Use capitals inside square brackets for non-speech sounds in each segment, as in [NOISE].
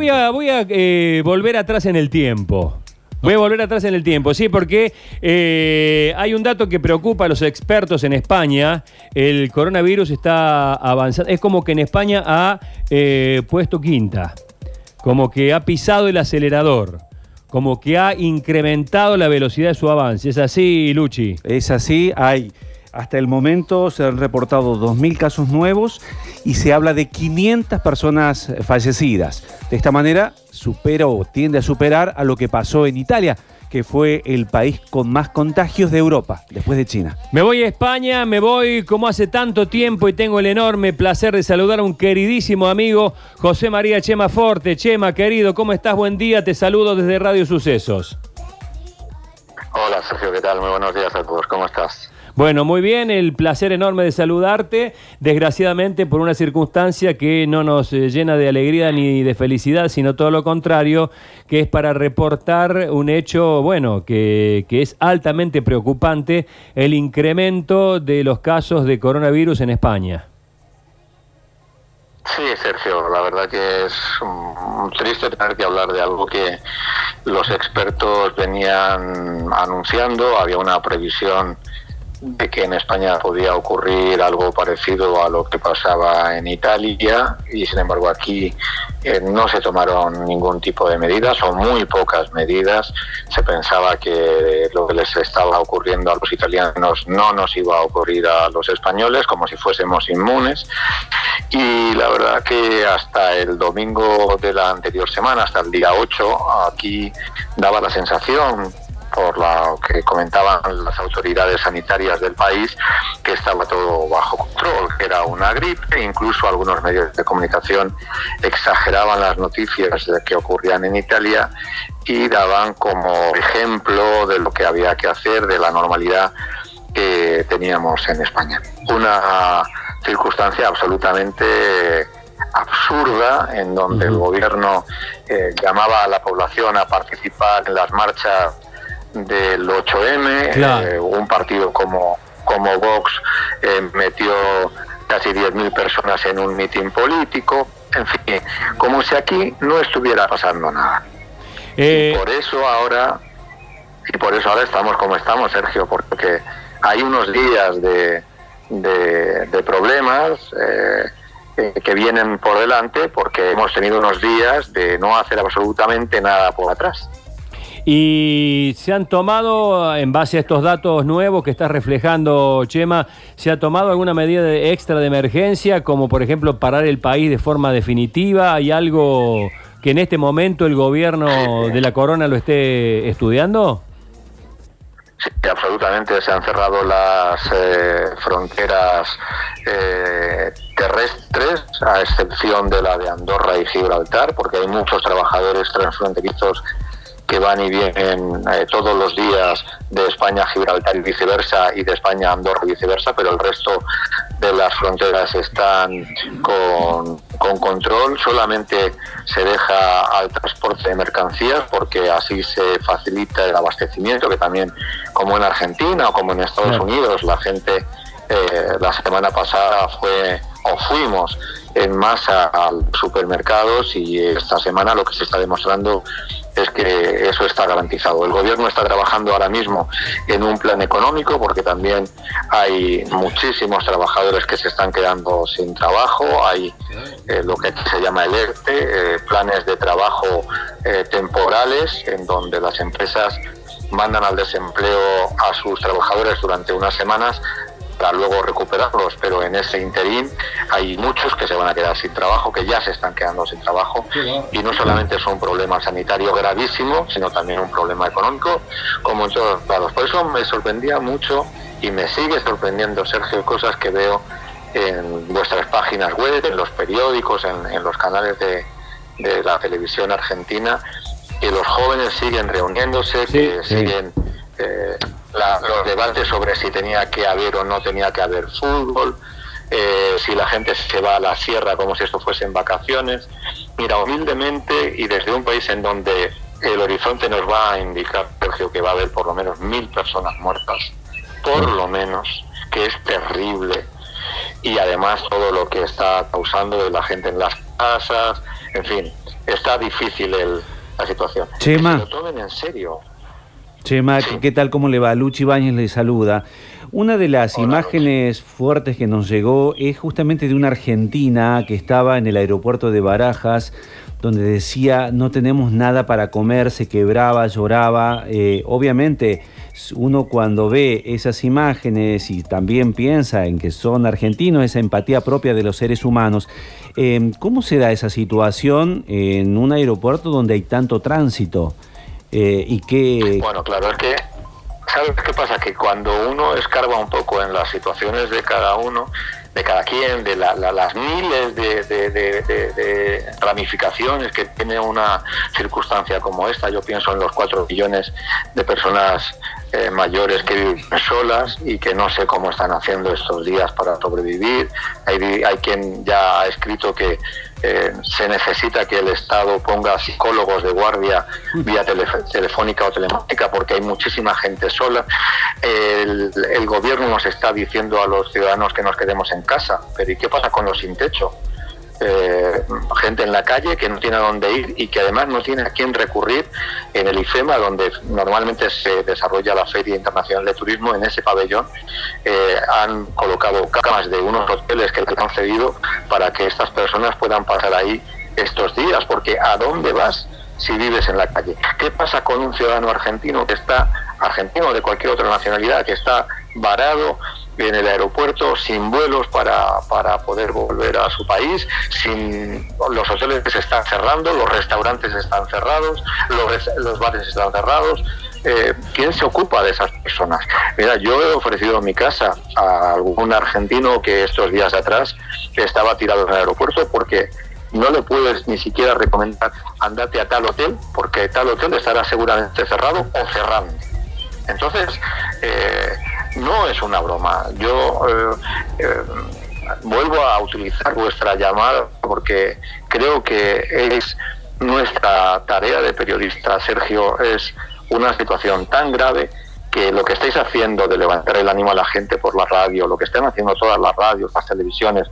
Voy a, eh, volver atrás en el tiempo. Voy a volver atrás en el tiempo, sí, porque eh, hay un dato que preocupa a los expertos en España. El coronavirus está avanzando. Es como que en España ha eh, puesto quinta, como que ha pisado el acelerador, como que ha incrementado la velocidad de su avance. ¿Es así, Luchi? Es así, hay hasta el momento se han reportado 2.000 casos nuevos y se habla de 500 personas fallecidas. De esta manera supera o tiende a superar a lo que pasó en Italia, que fue el país con más contagios de Europa, después de China. Me voy a España, me voy como hace tanto tiempo y tengo el enorme placer de saludar a un queridísimo amigo, José María Chema Forte. Chema, querido, ¿cómo estás? Buen día, te saludo desde Radio Sucesos. Hola Sergio, ¿qué tal? Muy buenos días a todos, ¿cómo estás? Bueno, muy bien, el placer enorme de saludarte, desgraciadamente por una circunstancia que no nos eh, llena de alegría ni de felicidad, sino todo lo contrario, que es para reportar un hecho, bueno, que, que es altamente preocupante, el incremento de los casos de coronavirus en España. Sí, Sergio, la verdad que es triste tener que hablar de algo que los expertos venían anunciando. Había una previsión de que en España podía ocurrir algo parecido a lo que pasaba en Italia y sin embargo aquí eh, no se tomaron ningún tipo de medidas o muy pocas medidas. Se pensaba que lo que les estaba ocurriendo a los italianos no nos iba a ocurrir a los españoles como si fuésemos inmunes y la verdad que hasta el domingo de la anterior semana, hasta el día 8, aquí daba la sensación por lo que comentaban las autoridades sanitarias del país, que estaba todo bajo control, que era una gripe, incluso algunos medios de comunicación exageraban las noticias de que ocurrían en Italia y daban como ejemplo de lo que había que hacer, de la normalidad que teníamos en España. Una circunstancia absolutamente absurda en donde el gobierno eh, llamaba a la población a participar en las marchas del 8M, eh, un partido como, como Vox eh, metió casi 10.000 personas en un mitin político, en fin, como si aquí no estuviera pasando nada. Y eh, por eso ahora, y por eso ahora estamos como estamos, Sergio, porque hay unos días de, de, problemas que vienen por delante porque hemos tenido unos días de no hacer absolutamente nada por atrás. Y se han tomado, en base a estos datos nuevos que estás reflejando, Chema, ¿se ha tomado alguna medida extra de emergencia, como por ejemplo parar el país de forma definitiva? ¿Hay algo que en este momento el gobierno de la corona lo esté estudiando? Sí, absolutamente. Se han cerrado las eh, fronteras eh, terrestres, a excepción de la de Andorra y Gibraltar, porque hay muchos trabajadores transfronterizos que van y vienen eh, todos los días de España a Gibraltar y viceversa y de España a Andorra y viceversa, pero el resto de las fronteras están con, con control. Solamente se deja al transporte de mercancías porque así se facilita el abastecimiento, que también como en Argentina o como en Estados Unidos la gente eh, la semana pasada fue o fuimos en masa a supermercados y esta semana lo que se está demostrando es que eso está garantizado. El gobierno está trabajando ahora mismo en un plan económico porque también hay muchísimos trabajadores que se están quedando sin trabajo, hay eh, lo que se llama el ERTE, eh, planes de trabajo eh, temporales en donde las empresas mandan al desempleo a sus trabajadores durante unas semanas para luego recuperarlos, pero en ese interín hay muchos que se van a quedar sin trabajo, que ya se están quedando sin trabajo, y no solamente es un problema sanitario gravísimo, sino también un problema económico, como en todos lados. Por eso me sorprendía mucho y me sigue sorprendiendo, Sergio, cosas que veo en vuestras páginas web, en los periódicos, en, los canales de, la televisión argentina, que los jóvenes siguen reuniéndose, que siguen... Eh, los debates sobre si tenía que haber o no tenía que haber fútbol, eh, si la gente se va a la sierra como si esto fuesen vacaciones. Mira, humildemente y desde un país en donde el horizonte nos va a indicar, Sergio, que va a haber por lo menos mil personas muertas, por lo menos, que es terrible, y además todo lo que está causando de la gente en las casas, en fin, está difícil el, la situación. Chema. Que se lo tomen en serio. Chema. ¿qué tal? ¿Cómo le va? Luchi Bañez le saluda. Una de las Hola, imágenes fuertes que nos llegó es justamente de una argentina que estaba en el aeropuerto de Barajas, donde decía no tenemos nada para comer, se quebraba, lloraba. Eh, obviamente uno cuando ve esas imágenes y también piensa en que son argentinos, esa empatía propia de los seres humanos, eh, ¿cómo se da esa situación en un aeropuerto donde hay tanto tránsito? Eh, y que Bueno, claro, es que, ¿sabes qué pasa? Que cuando uno escarba un poco en las situaciones de cada uno, de cada quien, de la- la- las miles de, ramificaciones que tiene una circunstancia como esta, yo pienso en los cuatro millones de personas eh, mayores que viven solas y que no sé cómo están haciendo estos días para sobrevivir. Hay, hay quien ya ha escrito que eh, se necesita que el Estado ponga psicólogos de guardia vía telef- telefónica o telemática porque hay muchísima gente sola. El gobierno nos está diciendo a los ciudadanos que nos quedemos en casa, pero ¿y qué pasa con los sin techo? Eh, gente en la calle que no tiene a dónde ir y que además no tiene a quién recurrir en el IFEMA, donde normalmente se desarrolla la Feria Internacional de Turismo, en ese pabellón eh, han colocado camas de unos hoteles que les han cedido para que estas personas puedan pasar ahí estos días, porque ¿a dónde vas si vives en la calle? ¿Qué pasa con un ciudadano argentino que está, argentino o de cualquier otra nacionalidad, que está varado en el aeropuerto sin vuelos para, para poder volver a su país, sin los hoteles se están cerrando, los restaurantes están cerrados, los, los bares están cerrados. Eh, ¿Quién se ocupa de esas personas? Mira, yo he ofrecido mi casa a algún argentino que estos días atrás estaba tirado en el aeropuerto porque no le puedes ni siquiera recomendar andate a tal hotel porque tal hotel estará seguramente cerrado o cerrando. Entonces, eh, no es una broma. Yo eh, eh, vuelvo a utilizar vuestra llamada porque creo que es nuestra tarea de periodista, Sergio, es una situación tan grave que lo que estáis haciendo de levantar el ánimo a la gente por la radio, lo que están haciendo todas las radios, las televisiones,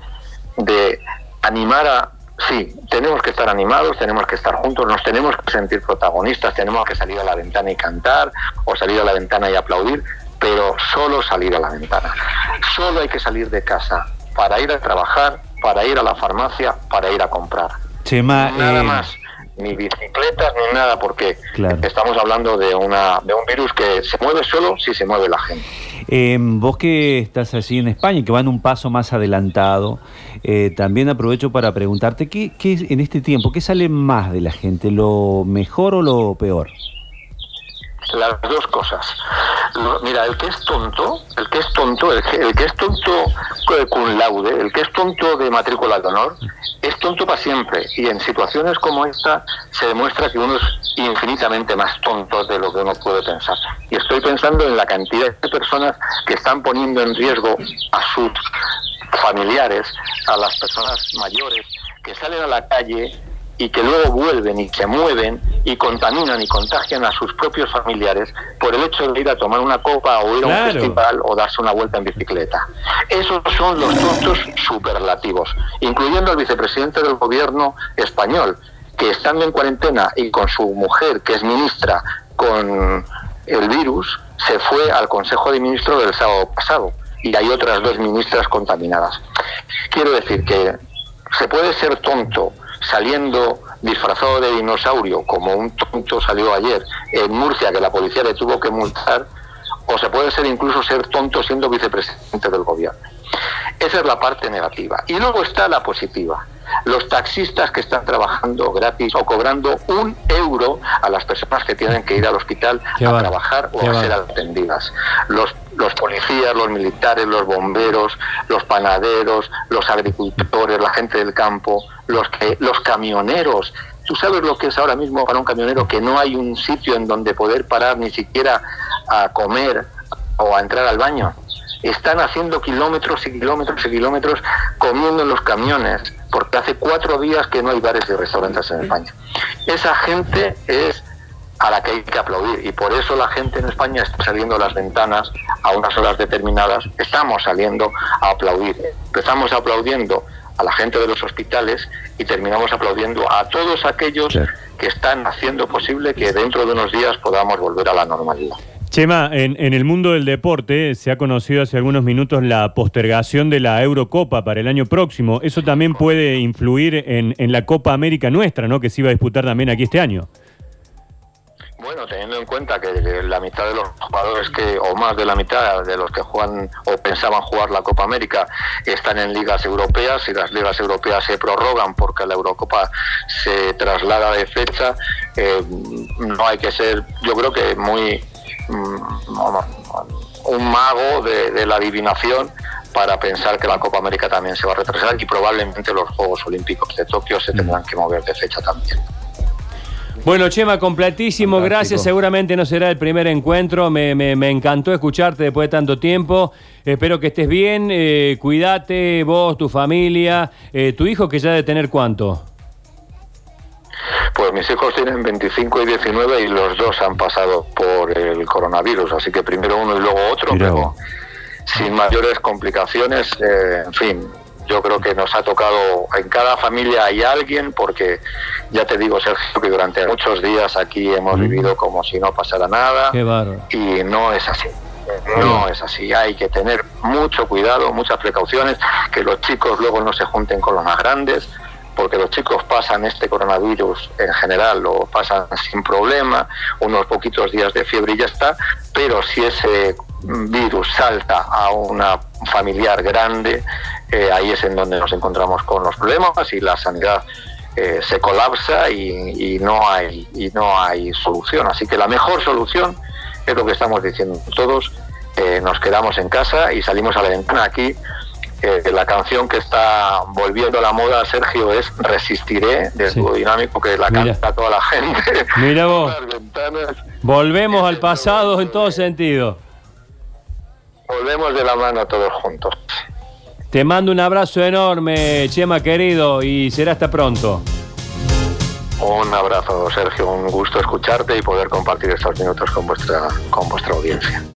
de animar a... Sí, tenemos que estar animados, tenemos que estar juntos, nos tenemos que sentir protagonistas, tenemos que salir a la ventana y cantar, o salir a la ventana y aplaudir, pero solo salir a la ventana. Solo hay que salir de casa para ir a trabajar, para ir a la farmacia, para ir a comprar. Chema, Nada eh, más, ni bicicletas ni nada, porque Claro. estamos hablando de, una, de un virus que se mueve solo si se mueve la gente. eh, vos que estás allí en España y que van un paso más adelantado, eh, también aprovecho para preguntarte, ¿qué, qué en este tiempo, qué sale más de la gente, lo mejor o lo peor? Las dos cosas. Mira, el que es tonto, el que es tonto, el el que es tonto eh, cum laude, el que es tonto de matrícula de honor, es tonto para siempre. Y en situaciones como esta se demuestra que uno es infinitamente más tonto de lo que uno puede pensar. Y estoy pensando en la cantidad de personas que están poniendo en riesgo a sus familiares, a las personas mayores, que salen a la calle y que luego vuelven y se mueven y contaminan y contagian a sus propios familiares por el hecho de ir a tomar una copa o ir a un Claro. festival o darse una vuelta en bicicleta. Esos son los tontos superlativos, incluyendo al vicepresidente del gobierno español, que estando en cuarentena y con su mujer, que es ministra, con el virus, se fue al Consejo de Ministros del sábado pasado y hay otras dos ministras contaminadas. Quiero decir que se puede ser tonto saliendo disfrazado de dinosaurio, como un tonto salió ayer en Murcia, que la policía le tuvo que multar, o se puede ser incluso ser tonto siendo vicepresidente del gobierno. Esa es la parte negativa. Y luego está la positiva. Los taxistas que están trabajando gratis o cobrando un euro a las personas que tienen que ir al hospital Qué a va, trabajar o qué a va. ser atendidas. Los, los policías, los militares, los bomberos, los panaderos, los agricultores, la gente del campo, los, que, los camioneros. ¿Tú sabes lo que es ahora mismo para un camionero que no hay un sitio en donde poder parar ni siquiera a comer o a entrar al baño? Están haciendo kilómetros y kilómetros y kilómetros comiendo en los camiones, porque hace cuatro días que no hay bares y restaurantes en España. Esa gente es a la que hay que aplaudir y por eso la gente en España está saliendo a las ventanas a unas horas determinadas, estamos saliendo a aplaudir. Empezamos aplaudiendo a la gente de los hospitales y terminamos aplaudiendo a todos aquellos que están haciendo posible que dentro de unos días podamos volver a la normalidad. Chema, en, el mundo del deporte se ha conocido hace algunos minutos la postergación de la Eurocopa para el año próximo. Eso también puede influir en, en la Copa América nuestra, ¿no? Que se iba a disputar también aquí este año. Bueno, teniendo en cuenta que, la mitad de los jugadores que, o más de la mitad de los que juegan o pensaban jugar la Copa América están en ligas europeas y las ligas europeas se prorrogan porque la Eurocopa se traslada de fecha, eh, no hay que ser, yo creo que muy mm, un mago de, la adivinación para pensar que la Copa América también se va a retrasar y probablemente los Juegos Olímpicos de Tokio se tendrán que mover de fecha también. Bueno, Chema, completísimo, gracias. Seguramente no será el primer encuentro. Me, encantó escucharte después de tanto tiempo. Espero que estés bien. Eh, cuídate, vos, tu familia. Eh, ¿Tu hijo que ya debe tener cuánto? Pues mis hijos tienen 25 y 19 y los dos han pasado por el coronavirus. Así que primero uno y luego otro, pero sin mayores complicaciones. Eh, en fin, yo creo que nos ha tocado, en cada familia hay alguien, porque ya te digo, Sergio, que durante muchos días aquí hemos vivido como si no pasara nada. y no es así. No es así, hay que tener mucho cuidado, muchas precauciones, que los chicos luego no se junten con los más grandes, porque los chicos pasan este coronavirus en general, lo pasan sin problema, unos poquitos días de fiebre y ya está, pero si ese virus salta a una familiar grande, eh, ahí es en donde nos encontramos con los problemas y la sanidad eh, se colapsa y, no hay, y no hay solución. Así que la mejor solución es lo que estamos diciendo todos, eh, nos quedamos en casa y salimos a la ventana aquí. la canción que está volviendo a la moda, Sergio, es Resistiré, del sí. dinámico que la canta toda la gente. Mira vos. [LAUGHS] Volvemos al pasado en todo sentido. Volvemos de la mano todos juntos. Te mando un abrazo enorme, Chema querido, y será hasta pronto. Un abrazo, Sergio. Un gusto escucharte y poder compartir estos minutos con vuestra, con vuestra audiencia.